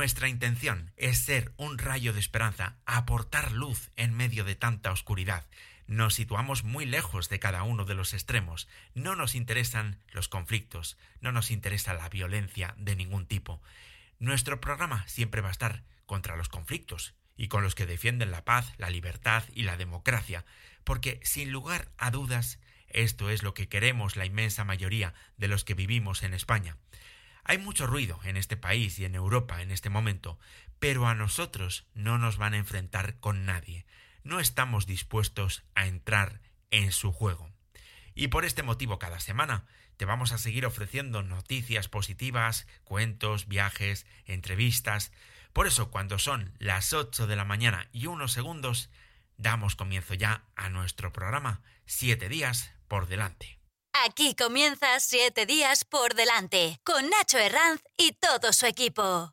Nuestra intención es ser un rayo de esperanza, aportar luz en medio de tanta oscuridad. Nos situamos muy lejos de cada uno de los extremos. No nos interesan los conflictos, no nos interesa la violencia de ningún tipo. Nuestro programa siempre va a estar contra los conflictos y con los que defienden la paz, la libertad y la democracia, porque sin lugar a dudas esto es lo que queremos la inmensa mayoría de los que vivimos en España. Hay mucho ruido en este país y en Europa en este momento, pero a nosotros no nos van a enfrentar con nadie. No estamos dispuestos a entrar en su juego. Y por este motivo cada semana te vamos a seguir ofreciendo noticias positivas, cuentos, viajes, entrevistas. Por eso cuando son las 8 de la mañana y unos segundos, damos comienzo ya a nuestro programa Siete días por delante. Aquí comienza Siete días por delante, con Nacho Herranz y todo su equipo.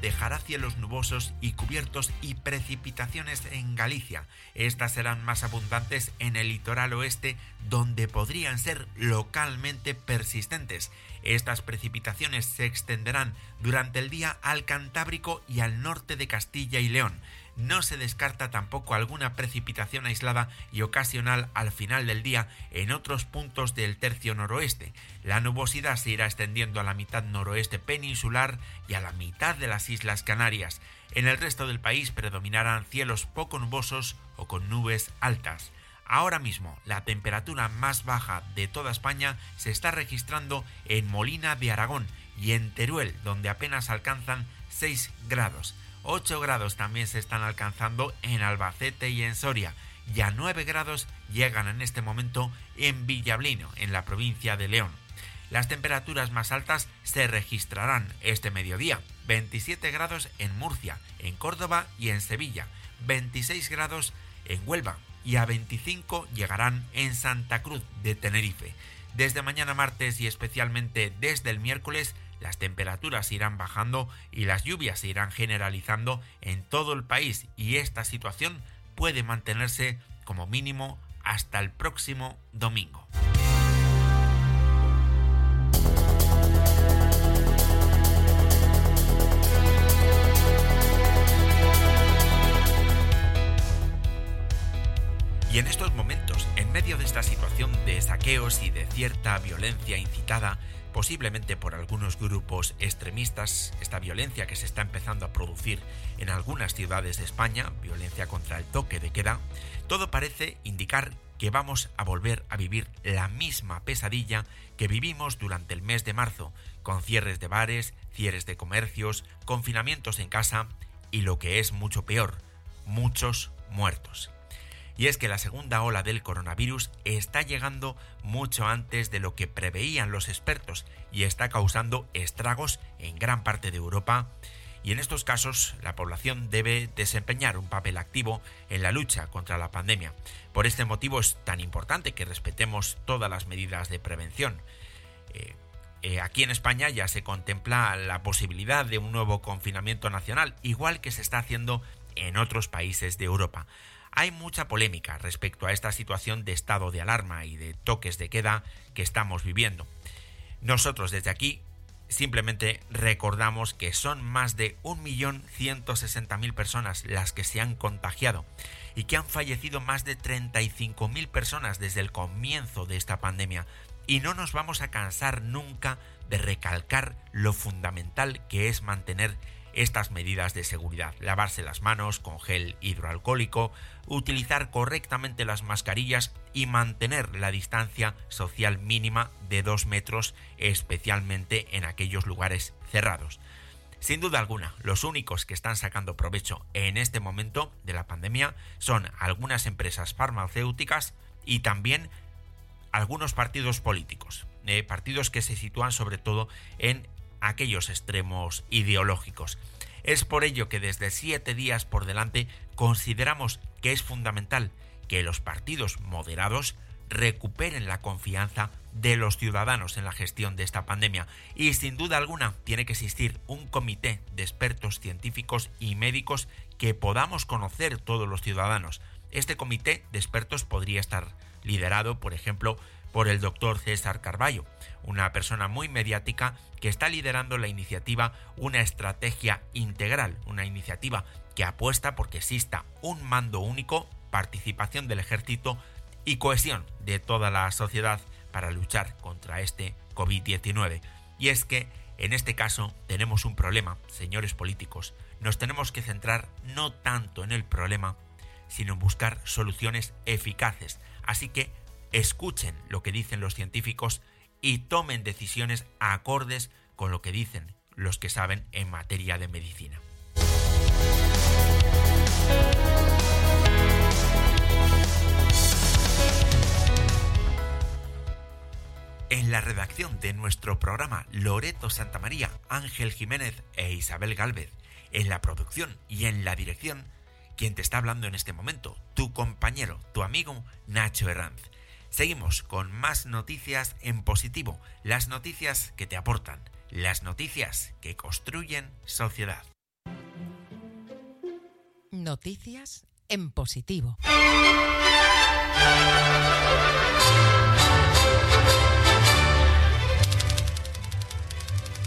Dejará cielos nubosos y cubiertos y precipitaciones en Galicia. Estas serán más abundantes en el litoral oeste, donde podrían ser localmente persistentes. Estas precipitaciones se extenderán durante el día al Cantábrico y al norte de Castilla y León no se descarta tampoco alguna precipitación aislada y ocasional al final del día en otros puntos del tercio noroeste. La nubosidad se irá extendiendo a la mitad noroeste peninsular y a la mitad de las Islas Canarias. En el resto del país predominarán cielos poco nubosos o con nubes altas. Ahora mismo la temperatura más baja de toda España se está registrando en Molina de Aragón y en Teruel, donde apenas alcanzan 6 grados. 8 grados también se están alcanzando en Albacete y en Soria, y a 9 grados llegan en este momento en Villablino, en la provincia de León. Las temperaturas más altas se registrarán este mediodía, 27 grados en Murcia, en Córdoba y en Sevilla, 26 grados en Huelva y a 25 llegarán en Santa Cruz de Tenerife. Desde mañana martes y especialmente desde el miércoles las temperaturas irán bajando y las lluvias se irán generalizando en todo el país y esta situación puede mantenerse como mínimo hasta el próximo domingo. Y en estos momentos, en medio de esta situación de saqueos y de cierta violencia incitada, posiblemente por algunos grupos extremistas, esta violencia que se está empezando a producir en algunas ciudades de España, violencia contra el toque de queda, todo parece indicar que vamos a volver a vivir la misma pesadilla que vivimos durante el mes de marzo, con cierres de bares, cierres de comercios, confinamientos en casa y lo que es mucho peor, muchos muertos. Y es que la segunda ola del coronavirus está llegando mucho antes de lo que preveían los expertos y está causando estragos en gran parte de Europa. Y en estos casos la población debe desempeñar un papel activo en la lucha contra la pandemia. Por este motivo es tan importante que respetemos todas las medidas de prevención. Eh, eh, aquí en España ya se contempla la posibilidad de un nuevo confinamiento nacional, igual que se está haciendo en otros países de Europa. Hay mucha polémica respecto a esta situación de estado de alarma y de toques de queda que estamos viviendo. Nosotros desde aquí simplemente recordamos que son más de 1.160.000 personas las que se han contagiado y que han fallecido más de 35.000 personas desde el comienzo de esta pandemia. Y no nos vamos a cansar nunca de recalcar lo fundamental que es mantener estas medidas de seguridad. Lavarse las manos con gel hidroalcohólico, utilizar correctamente las mascarillas y mantener la distancia social mínima de dos metros, especialmente en aquellos lugares cerrados. Sin duda alguna, los únicos que están sacando provecho en este momento de la pandemia son algunas empresas farmacéuticas y también algunos partidos políticos, eh, partidos que se sitúan sobre todo en aquellos extremos ideológicos. Es por ello que desde siete días por delante consideramos que es fundamental que los partidos moderados recuperen la confianza de los ciudadanos en la gestión de esta pandemia y sin duda alguna tiene que existir un comité de expertos científicos y médicos que podamos conocer todos los ciudadanos. Este comité de expertos podría estar liderado, por ejemplo, por el doctor César Carballo, una persona muy mediática que está liderando la iniciativa Una Estrategia Integral, una iniciativa que apuesta porque exista un mando único, participación del ejército y cohesión de toda la sociedad para luchar contra este COVID-19. Y es que, en este caso, tenemos un problema, señores políticos. Nos tenemos que centrar no tanto en el problema, sino en buscar soluciones eficaces. Así que escuchen lo que dicen los científicos y tomen decisiones acordes con lo que dicen los que saben en materia de medicina. En la redacción de nuestro programa Loreto Santamaría, Ángel Jiménez e Isabel Galvez. En la producción y en la dirección, quien te está hablando en este momento, tu compañero, tu amigo Nacho Herranz. Seguimos con más noticias en positivo, las noticias que te aportan, las noticias que construyen sociedad. Noticias en positivo.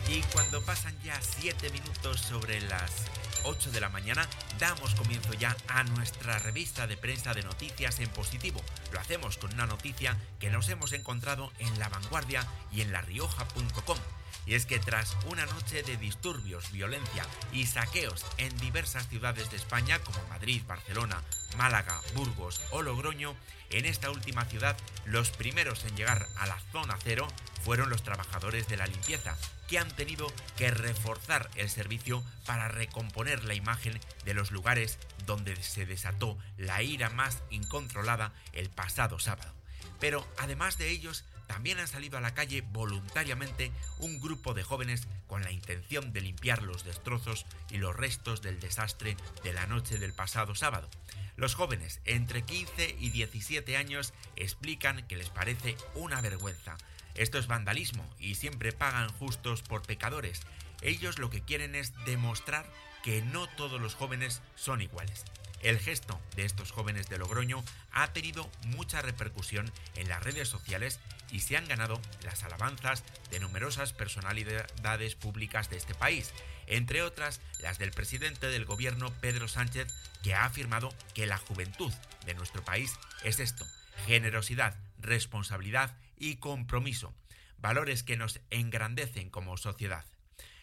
Y cuando pasan ya 7 minutos sobre las 8 de la mañana, damos comienzo ya a nuestra revista de prensa de noticias en positivo. Lo hacemos con una noticia que nos hemos encontrado en La Vanguardia y en larioja.com. Y es que tras una noche de disturbios, violencia y saqueos en diversas ciudades de España como Madrid, Barcelona, Málaga, Burgos o Logroño, en esta última ciudad los primeros en llegar a la zona cero fueron los trabajadores de la limpieza, que han tenido que reforzar el servicio para recomponer la imagen de los lugares donde se desató la ira más incontrolada el pasado sábado. Pero además de ellos, también han salido a la calle voluntariamente un grupo de jóvenes con la intención de limpiar los destrozos y los restos del desastre de la noche del pasado sábado. Los jóvenes entre 15 y 17 años explican que les parece una vergüenza esto es vandalismo y siempre pagan justos por pecadores. Ellos lo que quieren es demostrar que no todos los jóvenes son iguales. El gesto de estos jóvenes de Logroño ha tenido mucha repercusión en las redes sociales y se han ganado las alabanzas de numerosas personalidades públicas de este país, entre otras las del presidente del gobierno Pedro Sánchez, que ha afirmado que la juventud de nuestro país es esto, generosidad, responsabilidad y compromiso, valores que nos engrandecen como sociedad.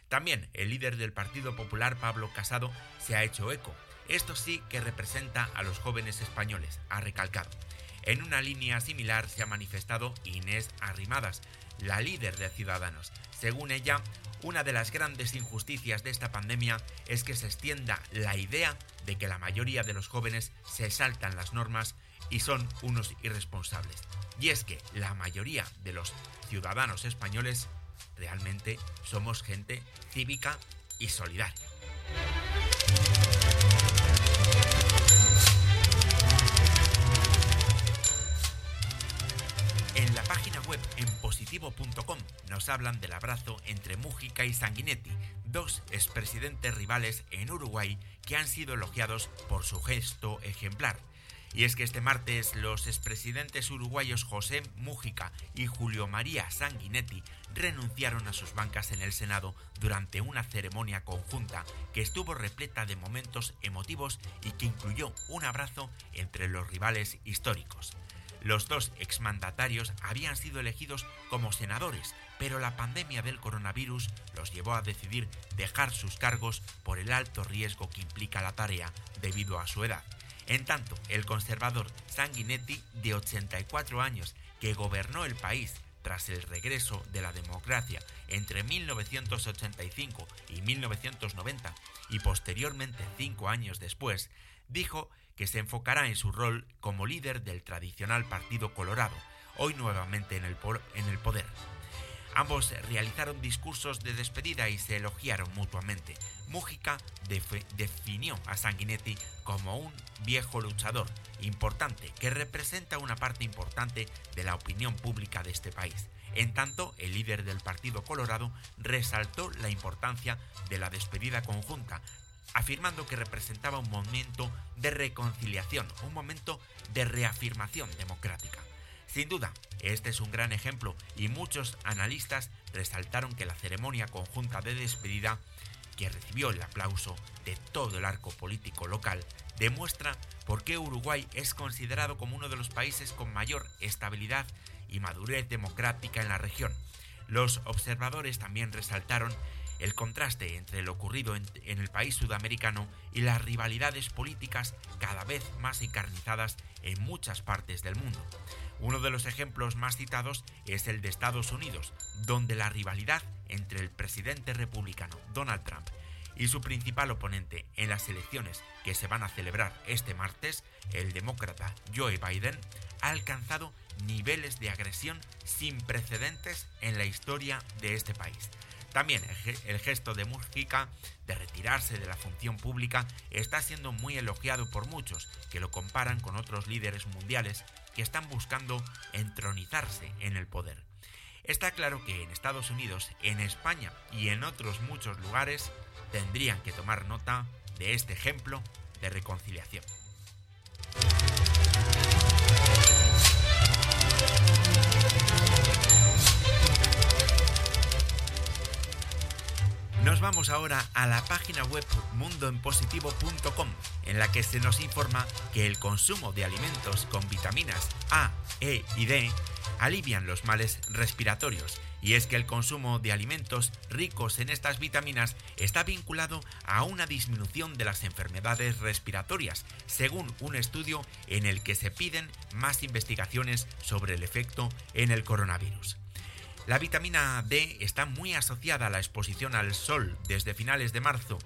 También el líder del Partido Popular, Pablo Casado, se ha hecho eco. Esto sí que representa a los jóvenes españoles, ha recalcado. En una línea similar se ha manifestado Inés Arrimadas, la líder de Ciudadanos. Según ella, una de las grandes injusticias de esta pandemia es que se extienda la idea de que la mayoría de los jóvenes se saltan las normas y son unos irresponsables. Y es que la mayoría de los ciudadanos españoles realmente somos gente cívica y solidaria. En la página web en positivo.com nos hablan del abrazo entre Mújica y Sanguinetti, dos expresidentes rivales en Uruguay que han sido elogiados por su gesto ejemplar y es que este martes los expresidentes uruguayos José Mújica y Julio María Sanguinetti renunciaron a sus bancas en el Senado durante una ceremonia conjunta que estuvo repleta de momentos emotivos y que incluyó un abrazo entre los rivales históricos. Los dos exmandatarios habían sido elegidos como senadores, pero la pandemia del coronavirus los llevó a decidir dejar sus cargos por el alto riesgo que implica la tarea debido a su edad. En tanto, el conservador Sanguinetti, de 84 años, que gobernó el país tras el regreso de la democracia entre 1985 y 1990 y posteriormente cinco años después, dijo que se enfocará en su rol como líder del tradicional Partido Colorado, hoy nuevamente en el, en el poder. Ambos realizaron discursos de despedida y se elogiaron mutuamente. Mújica definió a Sanguinetti como un viejo luchador importante que representa una parte importante de la opinión pública de este país. En tanto, el líder del Partido Colorado resaltó la importancia de la despedida conjunta, afirmando que representaba un momento de reconciliación, un momento de reafirmación democrática. Sin duda, este es un gran ejemplo y muchos analistas resaltaron que la ceremonia conjunta de despedida, que recibió el aplauso de todo el arco político local, demuestra por qué Uruguay es considerado como uno de los países con mayor estabilidad y madurez democrática en la región. Los observadores también resaltaron el contraste entre lo ocurrido en, el país sudamericano y las rivalidades políticas cada vez más encarnizadas en muchas partes del mundo. Uno de los ejemplos más citados es el de Estados Unidos, donde la rivalidad entre el presidente republicano Donald Trump y su principal oponente en las elecciones que se van a celebrar este martes, el demócrata Joe Biden, ha alcanzado niveles de agresión sin precedentes en la historia de este país. También el gesto de Mujica de retirarse de la función pública está siendo muy elogiado por muchos que lo comparan con otros líderes mundiales que están buscando entronizarse en el poder. Está claro que en Estados Unidos, en España y en otros muchos lugares tendrían que tomar nota de este ejemplo de reconciliación. Nos vamos ahora a la página web mundoenpositivo.com, en la que se nos informa que el consumo de alimentos con vitaminas A, E y D alivian los males respiratorios, y es que el consumo de alimentos ricos en estas vitaminas está vinculado a una disminución de las enfermedades respiratorias, según un estudio en el que se piden más investigaciones sobre el efecto en el coronavirus. La vitamina D está muy asociada a la exposición al sol desde finales de marzo,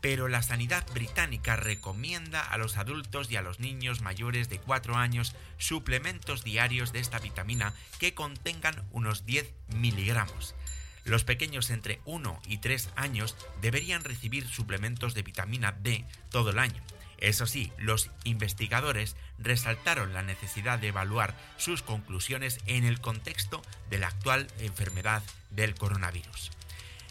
pero la sanidad británica recomienda a los adultos y a los niños mayores de 4 años suplementos diarios de esta vitamina que contengan unos 10 miligramos. Los pequeños entre 1 y 3 años deberían recibir suplementos de vitamina D todo el año. Eso sí, los investigadores resaltaron la necesidad de evaluar sus conclusiones en el contexto de la actual enfermedad del coronavirus.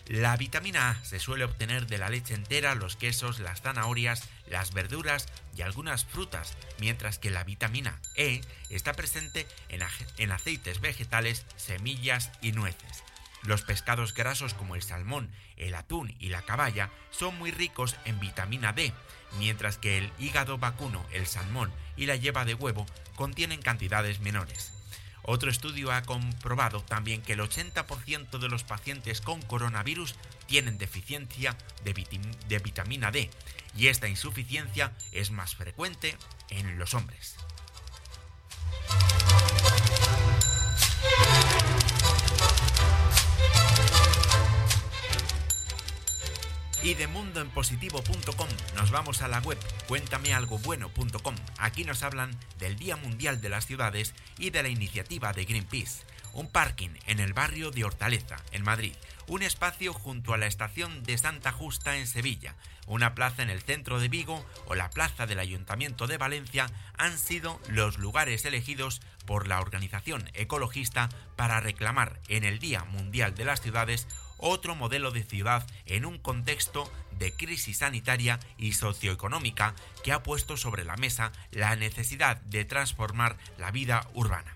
La vitamina A se suele obtener de la leche entera, los quesos, las zanahorias, las verduras y algunas frutas, mientras que la vitamina E está presente en, aceites vegetales, semillas y nueces. Los pescados grasos como el salmón, el atún y la caballa son muy ricos en vitamina D, mientras que el hígado vacuno, el salmón y la yema de huevo contienen cantidades menores. Otro estudio ha comprobado también que el 80% de los pacientes con coronavirus tienen deficiencia de, vitamina D y esta insuficiencia es más frecuente en los hombres. Y de mundoenpositivo.com nos vamos a la web cuéntamealgobueno.com. Aquí nos hablan del Día Mundial de las Ciudades y de la iniciativa de Greenpeace. Un parking en el barrio de Hortaleza, en Madrid. Un espacio junto a la estación de Santa Justa en Sevilla. Una plaza en el centro de Vigo o la plaza del Ayuntamiento de Valencia han sido los lugares elegidos por la organización ecologista para reclamar en el Día Mundial de las Ciudades otro modelo de ciudad en un contexto de crisis sanitaria y socioeconómica que ha puesto sobre la mesa la necesidad de transformar la vida urbana.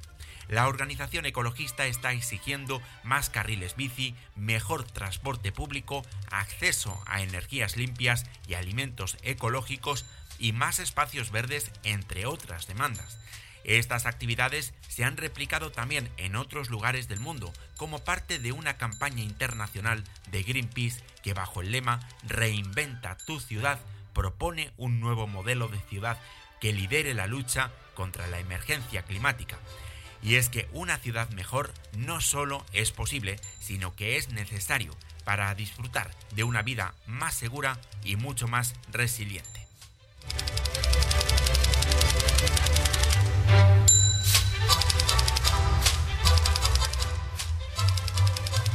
La organización ecologista está exigiendo más carriles bici, mejor transporte público, acceso a energías limpias y alimentos ecológicos y más espacios verdes, entre otras demandas. Estas actividades se han replicado también en otros lugares del mundo como parte de una campaña internacional de Greenpeace que bajo el lema Reinventa tu ciudad propone un nuevo modelo de ciudad que lidere la lucha contra la emergencia climática. Y es que una ciudad mejor no solo es posible, sino que es necesario para disfrutar de una vida más segura y mucho más resiliente.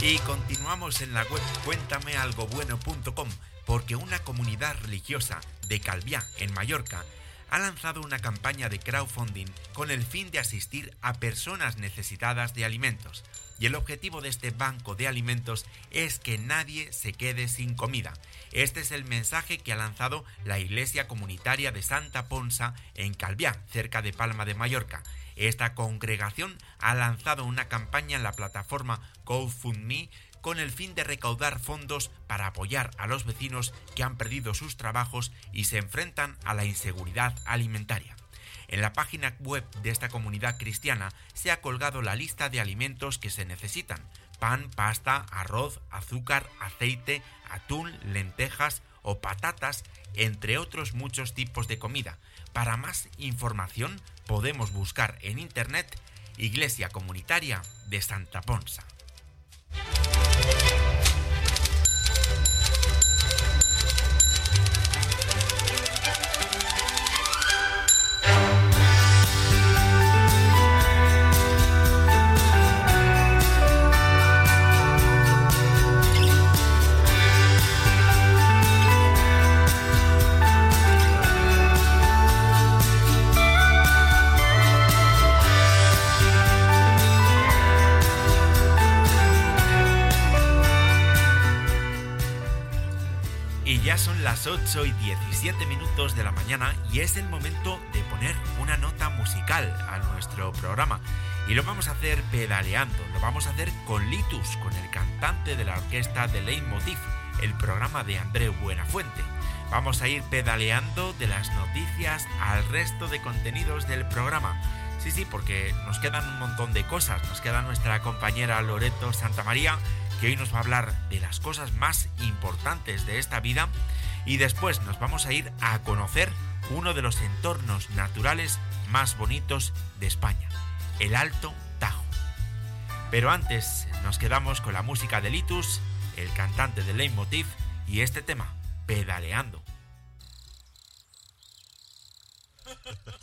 Y continuamos en la web cuéntamealgobueno.com porque una comunidad religiosa de Calviá, en Mallorca, ha lanzado una campaña de crowdfunding con el fin de asistir a personas necesitadas de alimentos. Y el objetivo de este banco de alimentos es que nadie se quede sin comida. Este es el mensaje que ha lanzado la Iglesia Comunitaria de Santa Ponsa en Calviá, cerca de Palma de Mallorca. Esta congregación ha lanzado una campaña en la plataforma GoFundMe con el fin de recaudar fondos para apoyar a los vecinos que han perdido sus trabajos y se enfrentan a la inseguridad alimentaria. En la página web de esta comunidad cristiana se ha colgado la lista de alimentos que se necesitan. Pan, pasta, arroz, azúcar, aceite, atún, lentejas o patatas, entre otros muchos tipos de comida. Para más información podemos buscar en Internet Iglesia Comunitaria de Santa Ponsa. 8 y 17 minutos de la mañana y es el momento de poner una nota musical a nuestro programa. Y lo vamos a hacer pedaleando, lo vamos a hacer con Litus, con el cantante de la orquesta de Leitmotiv, el programa de André Buenafuente. Vamos a ir pedaleando de las noticias al resto de contenidos del programa. Sí, sí, porque nos quedan un montón de cosas. Nos queda nuestra compañera Loreto Santamaría, que hoy nos va a hablar de las cosas más importantes de esta vida y después nos vamos a ir a conocer uno de los entornos naturales más bonitos de España, el Alto Tajo. Pero antes nos quedamos con la música de Litus, el cantante de Leitmotiv y este tema, Pedaleando.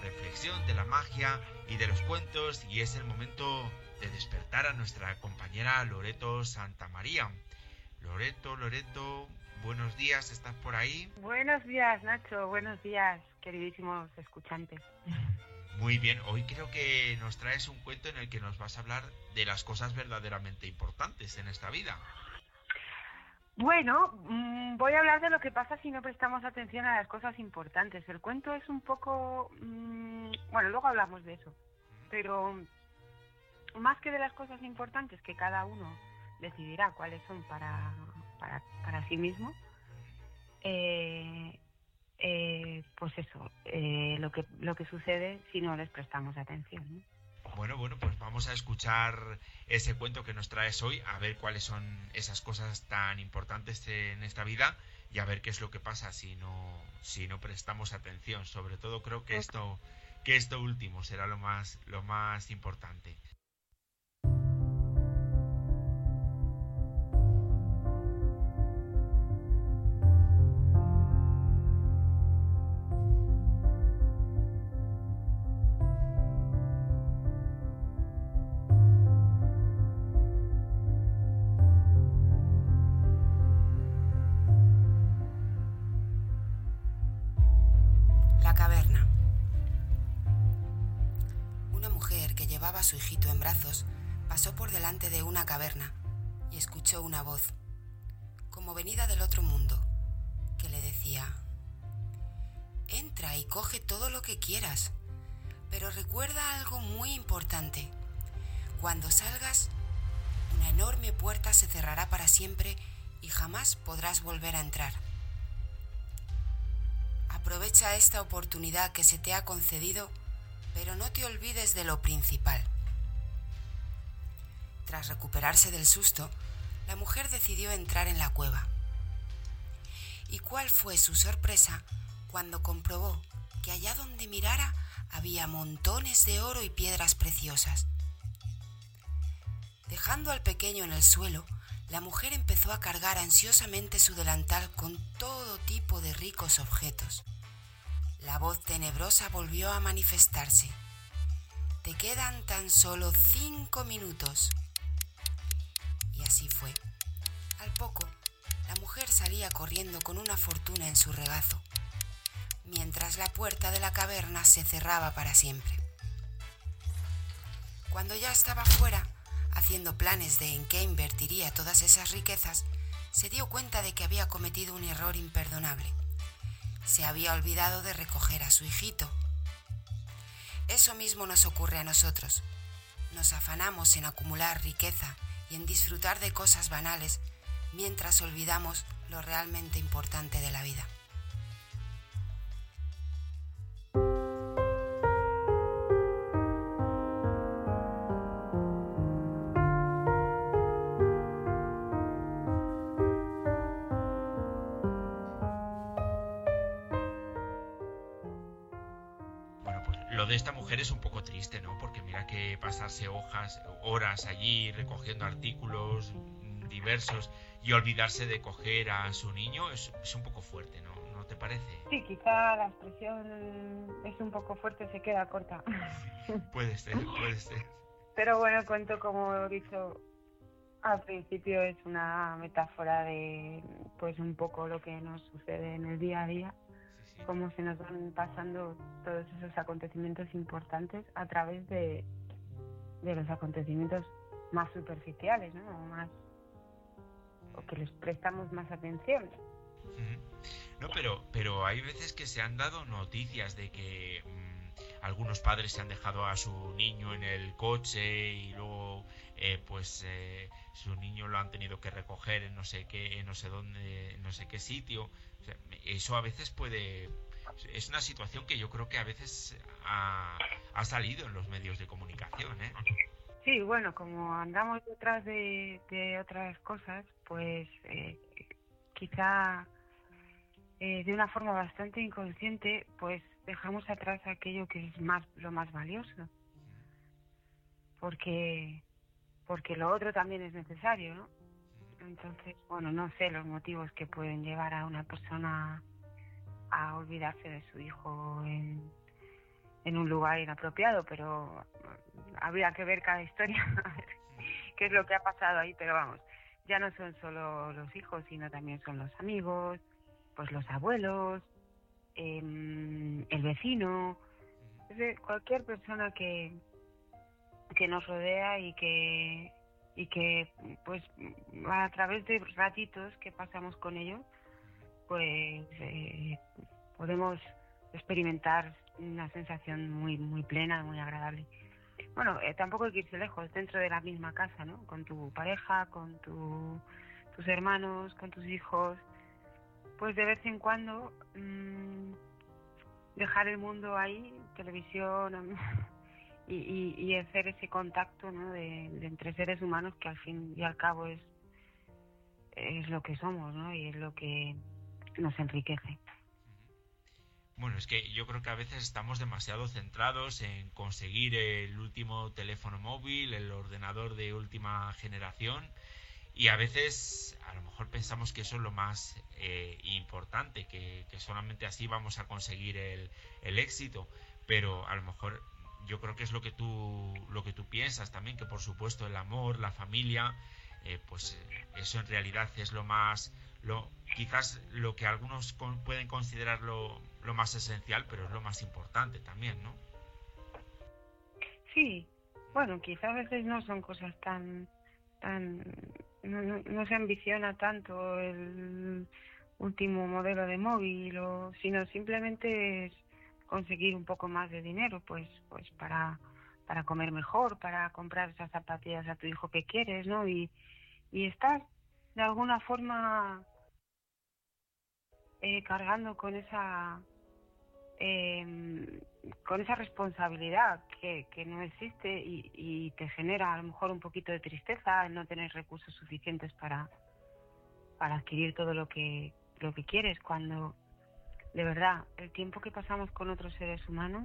reflexión, de la magia y de los cuentos y es el momento de despertar a nuestra compañera Loreto Santa María. Loreto, Loreto, buenos días, ¿estás por ahí? Buenos días, Nacho, buenos días, queridísimos escuchantes. Muy bien, hoy creo que nos traes un cuento en el que nos vas a hablar de las cosas verdaderamente importantes en esta vida. Bueno, mm, voy a hablar de lo que pasa si no prestamos atención a las cosas importantes. El cuento es un poco... Mm, bueno, luego hablamos de eso. Pero más que de las cosas importantes que cada uno decidirá cuáles son para, para, para sí mismo, eh, eh, pues eso, eh, lo, que, lo que sucede si no les prestamos atención. Bueno, bueno, pues vamos a escuchar ese cuento que nos traes hoy, a ver cuáles son esas cosas tan importantes en esta vida y a ver qué es lo que pasa si no si no prestamos atención. Sobre todo creo que esto que esto último será lo más lo más importante. Caverna y escuchó una voz, como venida del otro mundo, que le decía, Entra y coge todo lo que quieras, pero recuerda algo muy importante. Cuando salgas, una enorme puerta se cerrará para siempre y jamás podrás volver a entrar. Aprovecha esta oportunidad que se te ha concedido, pero no te olvides de lo principal. Tras recuperarse del susto, la mujer decidió entrar en la cueva. ¿Y cuál fue su sorpresa cuando comprobó que allá donde mirara había montones de oro y piedras preciosas? Dejando al pequeño en el suelo, la mujer empezó a cargar ansiosamente su delantal con todo tipo de ricos objetos. La voz tenebrosa volvió a manifestarse. Te quedan tan solo cinco minutos. Al poco, la mujer salía corriendo con una fortuna en su regazo, mientras la puerta de la caverna se cerraba para siempre. Cuando ya estaba fuera, haciendo planes de en qué invertiría todas esas riquezas, se dio cuenta de que había cometido un error imperdonable. Se había olvidado de recoger a su hijito. Eso mismo nos ocurre a nosotros. Nos afanamos en acumular riqueza y en disfrutar de cosas banales mientras olvidamos lo realmente importante de la vida. Y olvidarse de coger a su niño es, es un poco fuerte, ¿no? ¿No te parece? Sí, quizá la expresión es un poco fuerte, se queda corta. Puede ser, puede ser. Pero bueno, cuento como he dicho al principio, es una metáfora de pues un poco lo que nos sucede en el día a día, Sí, sí. cómo se nos van pasando todos esos acontecimientos importantes a través de, de los acontecimientos más superficiales, ¿no? Más o que les prestamos más atención. No, pero, pero hay veces que se han dado noticias de que mm, algunos padres se han dejado a su niño en el coche y luego eh, pues eh, su niño lo han tenido que recoger en no sé qué, en no sé dónde, en no sé qué sitio. Eso a veces puede es una situación que yo creo que a veces ha, ha salido en los medios de comunicación, ¿eh? Sí, bueno, como andamos detrás de, otras cosas, pues eh, quizá eh, de una forma bastante inconsciente, pues dejamos atrás aquello que es más lo más valioso, porque porque lo otro también es necesario, ¿no? Entonces, bueno, no sé los motivos que pueden llevar a una persona a olvidarse de su hijo en, en un lugar inapropiado, pero habría que ver cada historia, a qué es lo que ha pasado ahí, pero vamos, ya no son solo los hijos, sino también son los amigos, pues los abuelos, em, el vecino, cualquier persona que, que nos rodea y que y que pues a través de ratitos que pasamos con ellos pues eh, podemos experimentar una sensación muy muy plena muy agradable bueno eh, tampoco hay que irse lejos dentro de la misma casa no con tu pareja con tu, tus hermanos con tus hijos pues de vez en cuando mm, dejar el mundo ahí televisión y, hacer ese contacto ¿no? de, entre seres humanos que al fin y al cabo es es lo que somos ¿no? y es lo que nos enriquece. Bueno, es que yo creo que a veces estamos demasiado centrados en conseguir el último teléfono móvil, el ordenador de última generación y a veces a lo mejor pensamos que eso es lo más eh, importante, que, solamente así vamos a conseguir el, el éxito, pero a lo mejor yo creo que es lo que tú lo que tú piensas también que por supuesto el amor la familia eh, pues eh, eso en realidad es lo más lo quizás lo que algunos pueden considerar lo, más esencial pero es lo más importante también no sí bueno quizás a veces no son cosas tan tan no, no, se ambiciona tanto el último modelo de móvil o sino simplemente es conseguir un poco más de dinero, pues, pues para, para comer mejor, para comprar esas zapatillas a tu hijo que quieres, ¿no? Y, y estar de alguna forma eh, cargando con esa eh, con esa responsabilidad que, no existe y, te genera a lo mejor un poquito de tristeza el no tener recursos suficientes para para adquirir todo lo que lo que quieres cuando de verdad, el tiempo que pasamos con otros seres humanos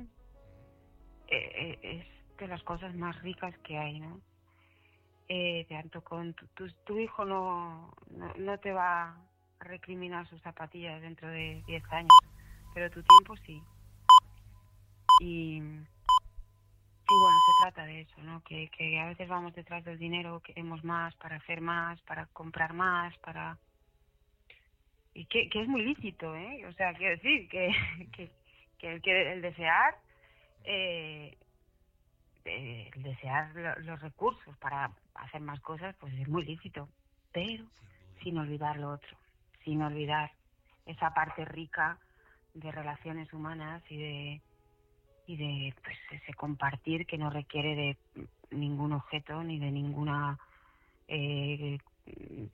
eh, eh, es de las cosas más ricas que hay, ¿no? Eh, tanto con tu, tu, hijo no, no, te va a recriminar sus zapatillas dentro de 10 años, pero tu tiempo sí. Y, y bueno, se trata de eso, ¿no? Que, que a veces vamos detrás del dinero, queremos más para hacer más, para comprar más, para y que, que es muy lícito, ¿eh? O sea, quiero decir que, que, que, el desear, eh, el desear los recursos para hacer más cosas, pues es muy lícito, pero sin olvidar lo otro, sin olvidar esa parte rica de relaciones humanas y de y de pues ese compartir que no requiere de ningún objeto ni de ninguna eh,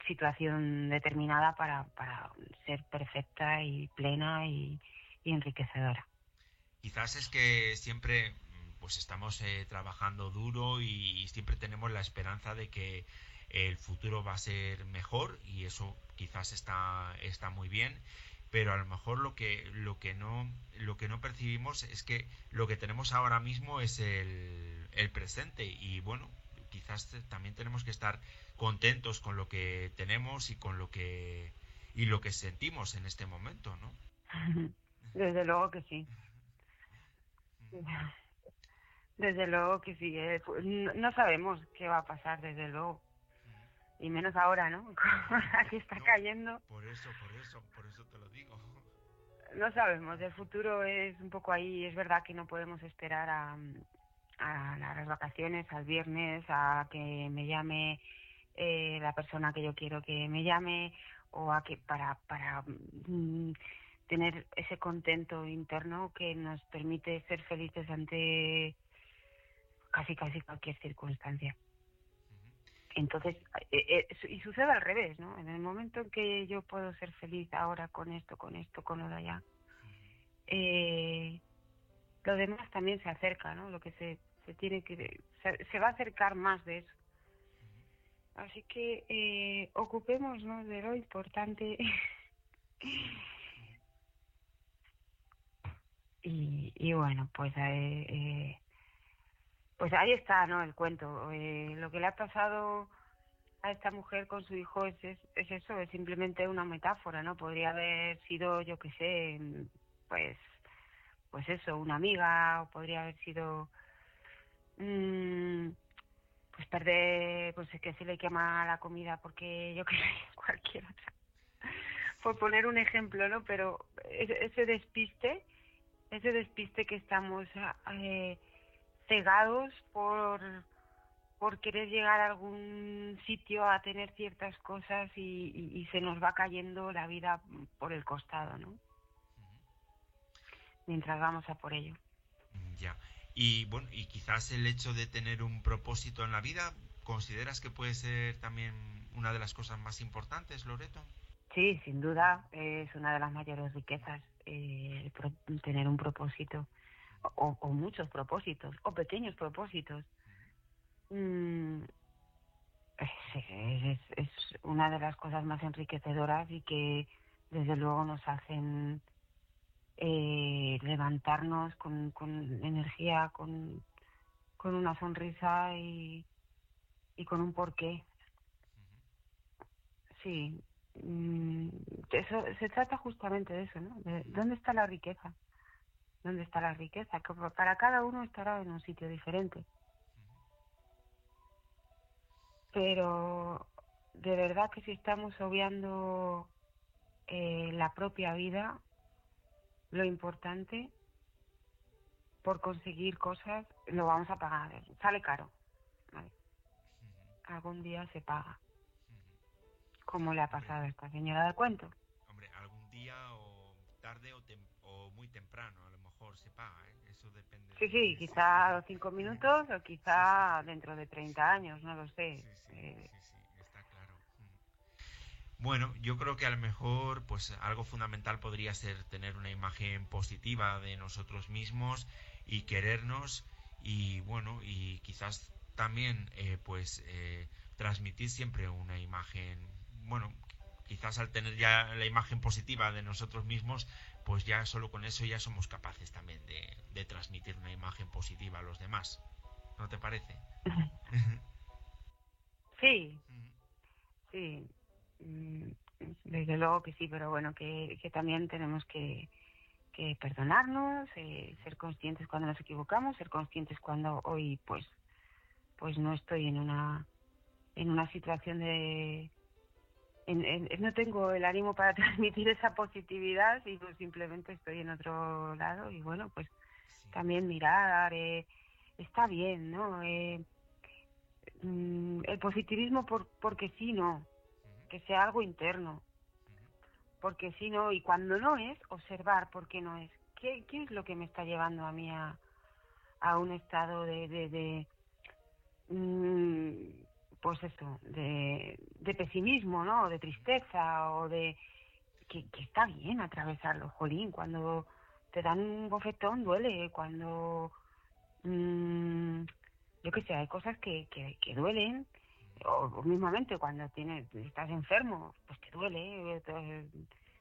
situación determinada para, para ser perfecta y plena y, enriquecedora. Quizás es que siempre pues estamos eh, trabajando duro y, siempre tenemos la esperanza de que el futuro va a ser mejor y eso quizás está, está muy bien pero a lo mejor lo que lo que no lo que no percibimos es que lo que tenemos ahora mismo es el, el presente y bueno quizás también tenemos que estar contentos con lo que tenemos y con lo que y lo que sentimos en este momento, ¿no? Desde luego que sí. Desde luego que sí. Eh, pues, no sabemos qué va a pasar, desde luego. Y menos ahora, ¿no? Aquí está cayendo. Por eso, por eso, por eso te lo digo. No sabemos, el futuro es un poco ahí. Es verdad que no podemos esperar a, a las vacaciones, al viernes, a que me llame eh, la persona que yo quiero que me llame o a que para para mm, tener ese contento interno que nos permite ser felices ante casi casi cualquier circunstancia. Entonces, eh, eh, y sucede al revés, ¿no? En el momento en que yo puedo ser feliz ahora con esto, con esto, con lo de allá, eh, lo demás también se acerca, ¿no? Lo que se, se tiene que, se va a acercar más de eso. Así que eh, ocupémonos de lo importante. y, y bueno, pues eh, eh, pues ahí está, ¿no? El cuento. Eh, lo que le ha pasado a esta mujer con su hijo es, es, eso, es simplemente una metáfora, ¿no? Podría haber sido, yo qué sé, pues, pues eso, una amiga, o podría haber sido, mm, pues perder, pues que se le quema la comida porque yo que sé, cualquier otra. Por poner un ejemplo, ¿no? Pero ese despiste, ese despiste que estamos eh, cegados por por querer llegar a algún sitio a tener ciertas cosas y, se nos va cayendo la vida por el costado, ¿no? Mientras vamos a por ello. Ya. Y bueno, y quizás el hecho de tener un propósito en la vida, ¿consideras que puede ser también una de las cosas más importantes, Loreto? Sí, sin duda, es una de las mayores riquezas eh, tener un propósito, o, muchos propósitos, o pequeños propósitos Mm, es, es, una de las cosas más enriquecedoras y que desde luego nos hacen eh, levantarnos con, con energía, con, con una sonrisa y, y con un porqué. Sí, mm, eso se trata justamente de eso, ¿no? De dónde está la riqueza, dónde está la riqueza, que para cada uno estará en un sitio diferente pero de verdad que si estamos obviando eh, la propia vida, lo importante por conseguir cosas lo vamos a pagar, sale caro. Algún día se paga. Como le ha pasado a esta señora de cuento. Hombre, algún día o tarde o, o muy temprano a se paga, ¿eh? eso depende. Sí, sí, quizá cinco minutos o quizá dentro de 30 años, no lo sé. Sí, sí, está claro. Bueno, yo creo que a lo mejor, pues algo fundamental podría ser tener una imagen positiva de nosotros mismos y querernos y bueno, y quizás también, eh, pues, eh, transmitir siempre una imagen, bueno, quizás al tener ya la imagen positiva de nosotros mismos, pues ya solo con eso ya somos capaces también de, de transmitir una imagen positiva a los demás. ¿No te parece? Sí, sí, mm, desde luego que sí, pero bueno, que, que también tenemos que, que perdonarnos, eh, ser conscientes cuando nos equivocamos, ser conscientes cuando hoy pues pues no estoy en una en una situación de no tengo el ánimo para transmitir esa positividad y pues simplemente estoy en otro lado y bueno pues también mirar eh, está bien no eh, Mm, el positivismo por, porque sí, no, que sea algo interno, porque sí, no, y cuando no es, observar por qué no es. ¿Qué, qué es lo que me está llevando a mí a, a un estado de, de, de mm, pues eso, de, de pesimismo, ¿no? O de tristeza, o de que, que está bien atravesarlo, jolín, cuando te dan un bofetón duele, cuando mm, yo qué sé, hay cosas que, que, que duelen, o, mismamente cuando tienes, estás enfermo, pues te duele, te,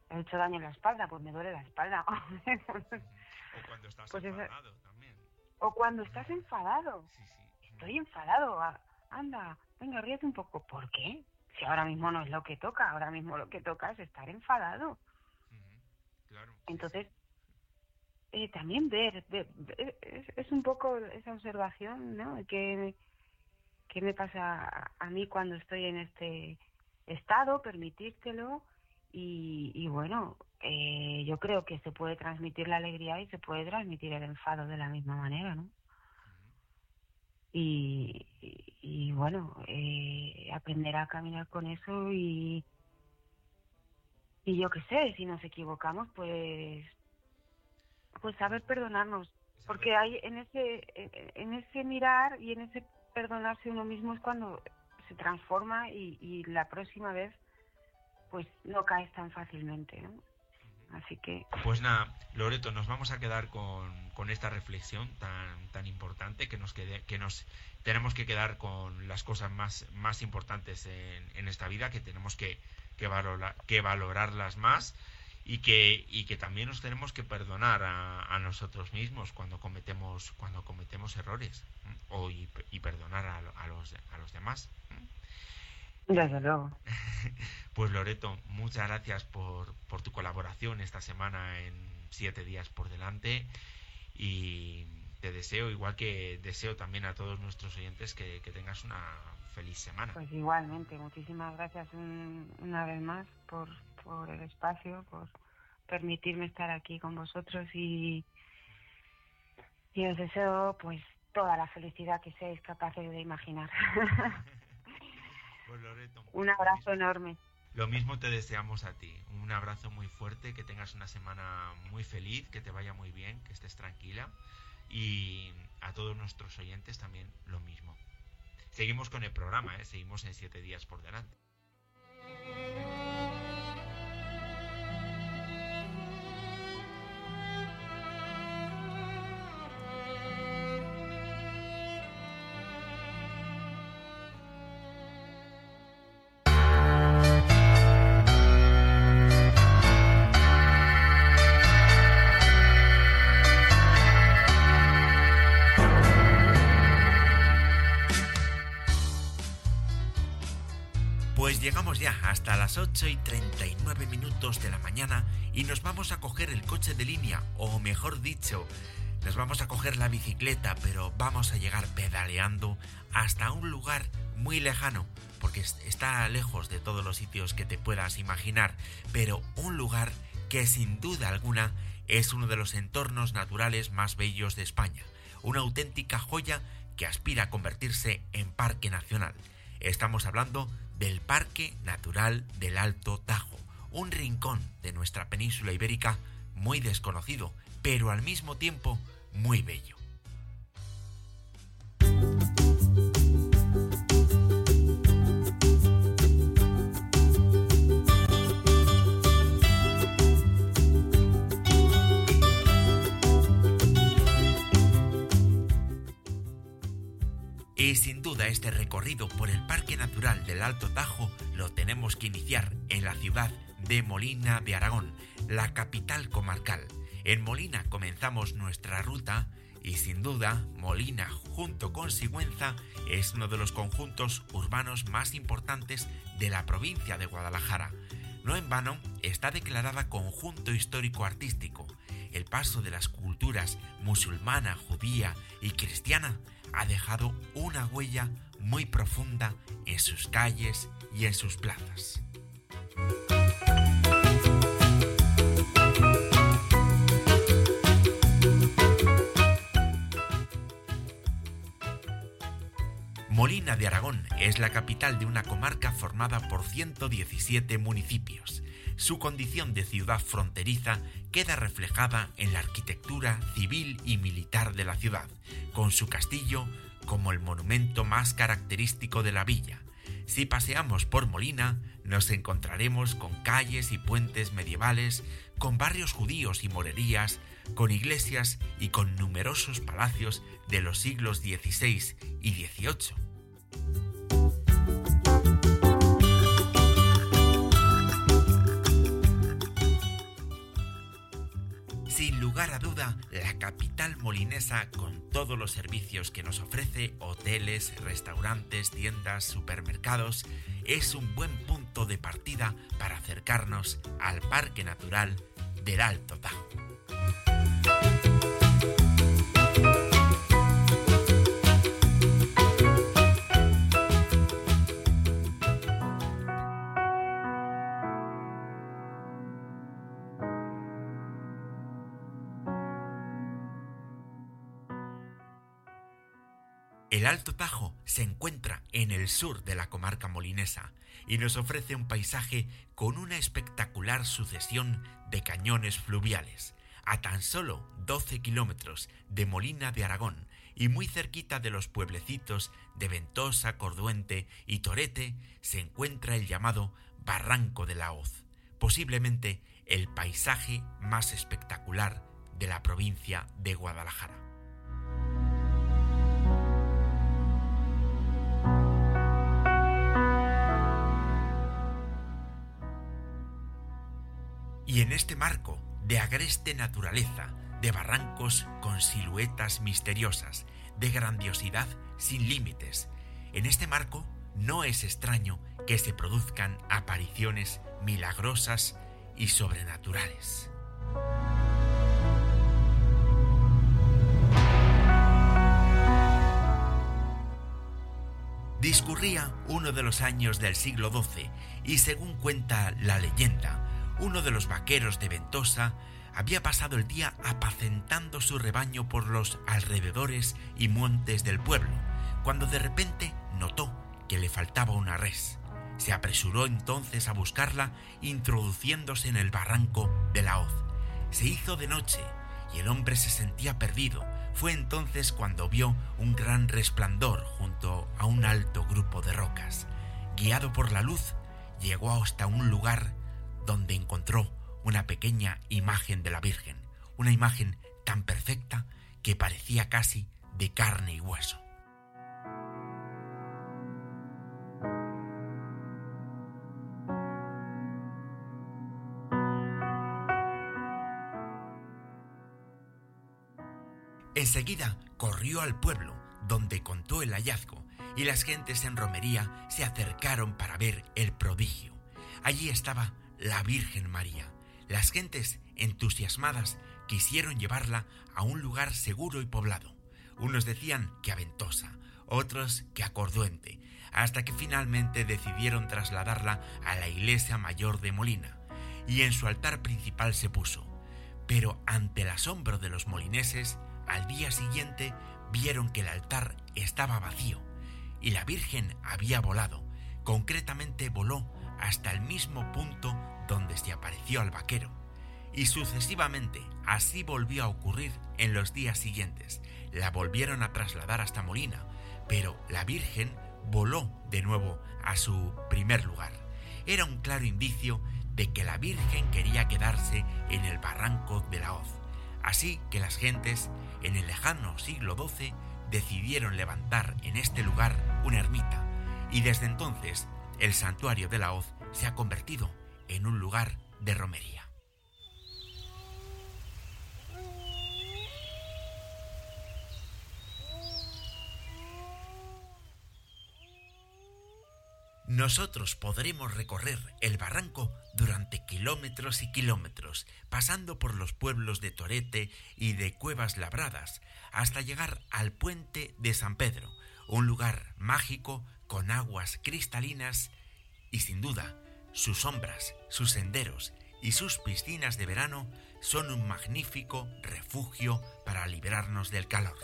has hecho daño en la espalda, pues me duele la espalda. o cuando estás pues enfadado también. O cuando estás enfadado. Sí, sí. Estoy enfadado, anda, venga, ríete un poco. ¿Por qué? Si ahora mismo no es lo que toca, ahora mismo lo que toca es estar enfadado. Claro. Entonces, eh, también ver, es, un poco esa observación, ¿no? ¿Qué, qué me pasa a, mí cuando estoy en este estado? Permitírtelo y, y bueno, eh, yo creo que se puede transmitir la alegría y se puede transmitir el enfado de la misma manera, ¿no? Y, y, bueno, eh, aprender a caminar con eso y, y yo qué sé, si nos equivocamos, pues pues saber perdonarnos, porque hay en ese en ese mirar y en ese perdonarse uno mismo es cuando se transforma y, y la próxima vez pues no caes tan fácilmente, ¿no? Así que... Pues nada, Loreto, nos vamos a quedar con, con esta reflexión tan, tan importante que nos, quede, que nos tenemos que quedar con las cosas más, más importantes en, en esta vida, que tenemos que, que, valorar, que valorarlas más y que, y que también nos tenemos que perdonar a, nosotros mismos cuando cometemos, cuando cometemos errores o, y, perdonar a, los, a los demás. Desde luego. pues Loreto, muchas gracias por, por tu colaboración esta semana en Siete Días por Delante y te deseo, igual que deseo también a todos nuestros oyentes, que, tengas una feliz semana. Pues igualmente, muchísimas gracias una vez más por, por el espacio, por permitirme estar aquí con vosotros y, y os deseo pues toda la felicidad que seáis capaces de imaginar. Pues Loreto, un abrazo enorme. Lo mismo te deseamos a ti. Un abrazo muy fuerte, que tengas una semana muy feliz, que te vaya muy bien, que estés tranquila. Y a todos nuestros oyentes también lo mismo. Seguimos con el programa, ¿eh? seguimos en siete días por delante. Hasta las 8 y 39 minutos de la mañana y nos vamos a coger el coche de línea, o mejor dicho, nos vamos a coger la bicicleta, pero vamos a llegar pedaleando hasta un lugar muy lejano, porque está lejos de todos los sitios que te puedas imaginar, pero un lugar que sin duda alguna es uno de los entornos naturales más bellos de España, una auténtica joya que aspira a convertirse en parque nacional. Estamos hablando del Parque Natural del Alto Tajo, un rincón de nuestra península ibérica muy desconocido, pero al mismo tiempo muy bello. Este recorrido por el Parque Natural del Alto Tajo lo tenemos que iniciar en la ciudad de Molina de Aragón, la capital comarcal. En Molina comenzamos nuestra ruta y sin duda Molina junto con Sigüenza es uno de los conjuntos urbanos más importantes de la provincia de Guadalajara. No en vano está declarada conjunto histórico artístico. El paso de las culturas musulmana, judía y cristiana ha dejado una huella muy profunda en sus calles y en sus plazas. Molina de Aragón es la capital de una comarca formada por 117 municipios. Su condición de ciudad fronteriza queda reflejada en la arquitectura civil y militar de la ciudad, con su castillo como el monumento más característico de la villa. Si paseamos por Molina, nos encontraremos con calles y puentes medievales, con barrios judíos y morerías, con iglesias y con numerosos palacios de los siglos XVI y XVIII. Lugar a duda, la capital molinesa con todos los servicios que nos ofrece, hoteles, restaurantes, tiendas, supermercados, es un buen punto de partida para acercarnos al Parque Natural del Alto Tajo. El Alto Tajo se encuentra en el sur de la comarca molinesa y nos ofrece un paisaje con una espectacular sucesión de cañones fluviales, a tan solo 12 kilómetros de Molina de Aragón y muy cerquita de los pueblecitos de Ventosa, Corduente y Torete se encuentra el llamado Barranco de la Hoz, posiblemente el paisaje más espectacular de la provincia de Guadalajara. Y en este marco de agreste naturaleza, de barrancos con siluetas misteriosas, de grandiosidad sin límites, en este marco no es extraño que se produzcan apariciones milagrosas y sobrenaturales. Discurría uno de los años del siglo XII y según cuenta la leyenda, uno de los vaqueros de Ventosa había pasado el día apacentando su rebaño por los alrededores y montes del pueblo, cuando de repente notó que le faltaba una res. Se apresuró entonces a buscarla, introduciéndose en el barranco de la hoz. Se hizo de noche y el hombre se sentía perdido. Fue entonces cuando vio un gran resplandor junto a un alto grupo de rocas. Guiado por la luz, llegó hasta un lugar donde encontró una pequeña imagen de la Virgen, una imagen tan perfecta que parecía casi de carne y hueso. Enseguida corrió al pueblo, donde contó el hallazgo, y las gentes en romería se acercaron para ver el prodigio. Allí estaba la Virgen María. Las gentes, entusiasmadas, quisieron llevarla a un lugar seguro y poblado. Unos decían que a Ventosa, otros que a Corduente, hasta que finalmente decidieron trasladarla a la iglesia mayor de Molina, y en su altar principal se puso. Pero ante el asombro de los molineses, al día siguiente vieron que el altar estaba vacío y la Virgen había volado, concretamente voló hasta el mismo punto donde se apareció al vaquero. Y sucesivamente así volvió a ocurrir en los días siguientes. La volvieron a trasladar hasta Molina, pero la Virgen voló de nuevo a su primer lugar. Era un claro indicio de que la Virgen quería quedarse en el barranco de la hoz. Así que las gentes, en el lejano siglo XII, decidieron levantar en este lugar una ermita, y desde entonces el santuario de la hoz se ha convertido en un lugar de romería. Nosotros podremos recorrer el barranco durante kilómetros y kilómetros, pasando por los pueblos de Torete y de Cuevas Labradas, hasta llegar al puente de San Pedro, un lugar mágico con aguas cristalinas y sin duda sus sombras, sus senderos y sus piscinas de verano son un magnífico refugio para liberarnos del calor.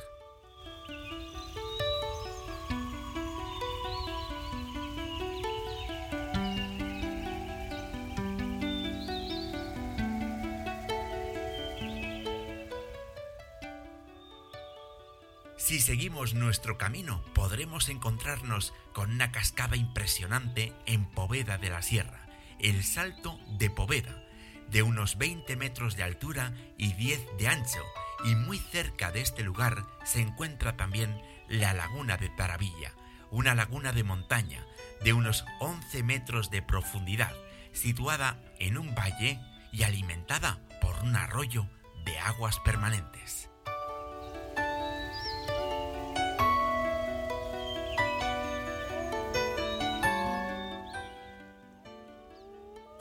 Si seguimos nuestro camino, podremos encontrarnos con una cascada impresionante en Poveda de la Sierra, el Salto de Poveda, de unos 20 metros de altura y 10 de ancho, y muy cerca de este lugar se encuentra también la Laguna de Taravilla, una laguna de montaña de unos 11 metros de profundidad, situada en un valle y alimentada por un arroyo de aguas permanentes.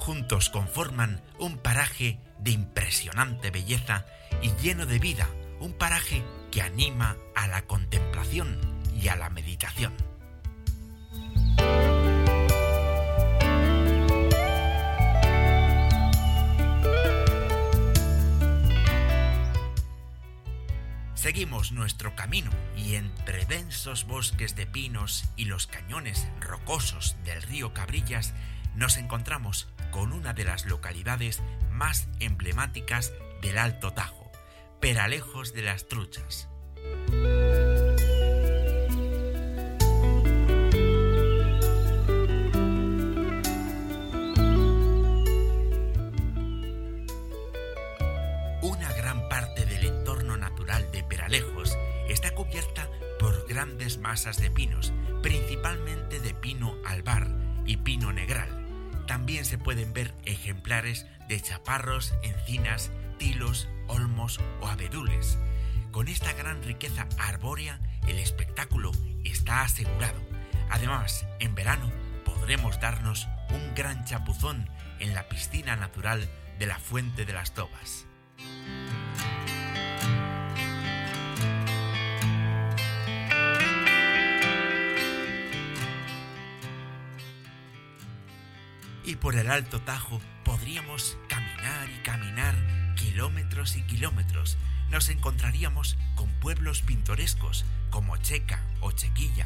Juntos conforman un paraje de impresionante belleza y lleno de vida, un paraje que anima a la contemplación y a la meditación. Seguimos nuestro camino y entre densos bosques de pinos y los cañones rocosos del río Cabrillas nos encontramos con una de las localidades más emblemáticas del Alto Tajo, Peralejos de las Truchas. De chaparros, encinas, tilos, olmos o abedules. Con esta gran riqueza arbórea, el espectáculo está asegurado. Además, en verano podremos darnos un gran chapuzón en la piscina natural de la Fuente de las Tobas. Y por el Alto Tajo podríamos caminar y caminar kilómetros y kilómetros. Nos encontraríamos con pueblos pintorescos como Checa o Chequilla,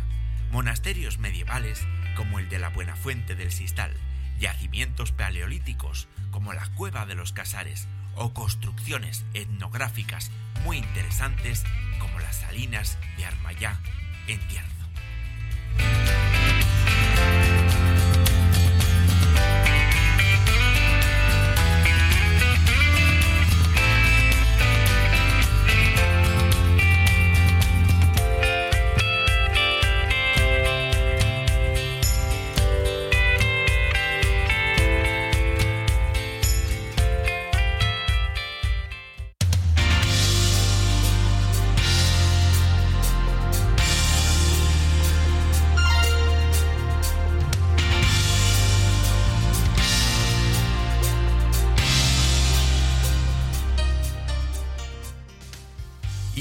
monasterios medievales como el de la Buena Fuente del Sistal, yacimientos paleolíticos como la Cueva de los Casares o construcciones etnográficas muy interesantes como las salinas de Armayá en Tierzo.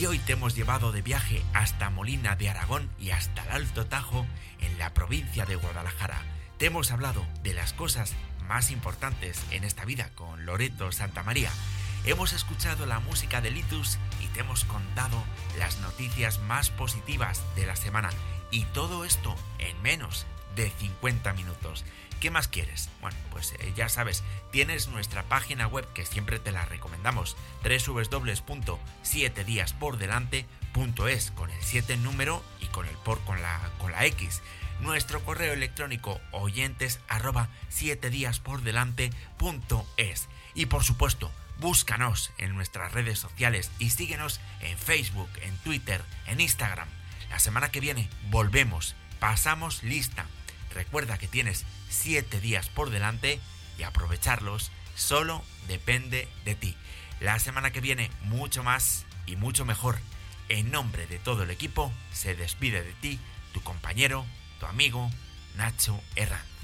Hoy te hemos llevado de viaje hasta Molina de Aragón y hasta el Alto Tajo en la provincia de Guadalajara. Te hemos hablado de las cosas más importantes en esta vida con Loreto Santa María. Hemos escuchado la música de Litus y te hemos contado las noticias más positivas de la semana. Y todo esto en menos de 50 minutos. ¿Qué más quieres? Bueno, pues eh, ya sabes, tienes nuestra página web que siempre te la recomendamos, www.7diaspordelante.es con el 7 en número y con el por con la, con la X. Nuestro correo electrónico oyentes arroba 7 es Y por supuesto, búscanos en nuestras redes sociales y síguenos en Facebook, en Twitter, en Instagram. La semana que viene volvemos, pasamos lista. Recuerda que tienes 7 días por delante y aprovecharlos solo depende de ti. La semana que viene mucho más y mucho mejor. En nombre de todo el equipo se despide de ti tu compañero, tu amigo Nacho Herrán.